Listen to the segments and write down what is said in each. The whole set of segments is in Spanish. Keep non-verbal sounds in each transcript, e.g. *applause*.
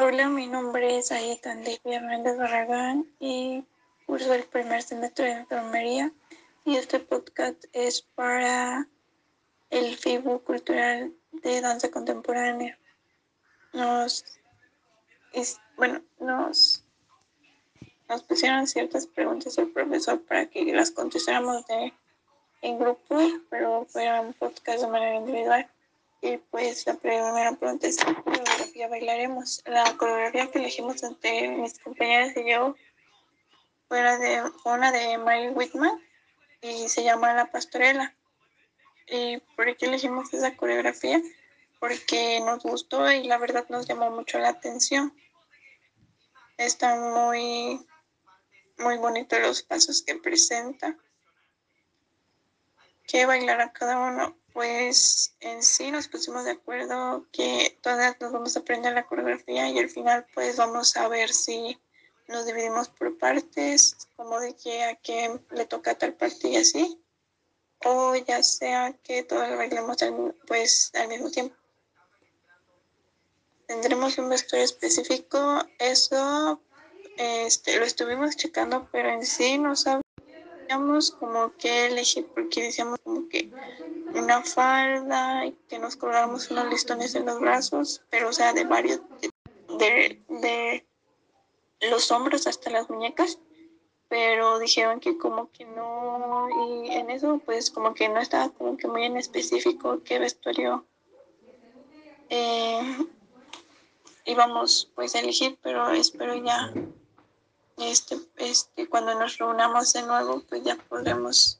Hola, mi nombre es Ayeta Andivia Méndez Barragán y curso el primer semestre de enfermería y este podcast es para el FIBU Cultural de Danza Contemporánea. Nos, bueno, nos, nos pusieron ciertas preguntas al profesor para que las contestáramos de, en grupo, pero fuera un podcast de manera individual. Y pues la primera pregunta es ¿qué coreografía bailaremos? La coreografía que elegimos entre mis compañeras y yo fue, de, una de Mary Whitman y se llama La Pastorela. ¿Y por qué elegimos esa coreografía? Porque nos gustó y la verdad nos llamó mucho la atención. Están muy, muy bonitos los pasos que presenta. ¿Qué bailará cada uno? Pues en sí nos pusimos de acuerdo que todas nos vamos a aprender la coreografía y al final pues vamos a ver si nos dividimos por partes, como de que a qué le toca tal parte y así, o ya sea que todos bailemos al, pues al mismo tiempo. Tendremos un vestuario específico, eso este, lo estuvimos checando, pero en sí no sabíamos como qué elegir porque decíamos como que una falda y que nos colgáramos unos listones en los brazos, pero o sea, de varios, de, de los hombros hasta las muñecas, pero dijeron que como que no, y en eso pues como que no estaba como que muy en específico qué vestuario eh, íbamos pues a elegir, pero espero ya este, este, cuando nos reunamos de nuevo pues ya podremos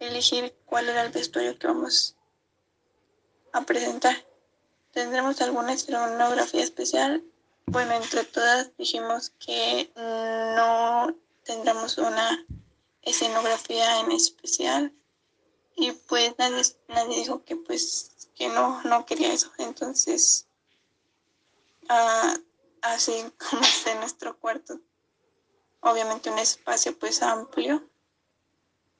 elegir cuál era el vestuario que vamos a presentar. ¿Tendremos alguna escenografía especial? Bueno, entre todas dijimos que no tendremos una escenografía en especial y pues nadie, nadie dijo que pues que no, no quería eso. Entonces, ah, así *laughs* como está en nuestro cuarto, obviamente un espacio pues amplio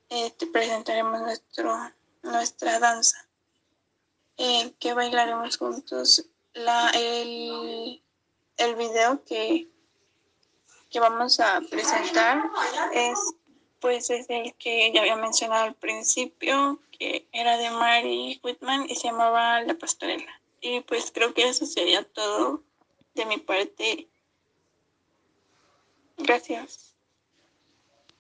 eh, te presentaremos nuestro, nuestra danza, eh, que bailaremos juntos. La, el, el video que, que vamos a presentar es pues es el que ya había mencionado al principio, que era de Mary Whitman y se llamaba La Pastorela. Y pues creo que eso sería todo de mi parte. Gracias.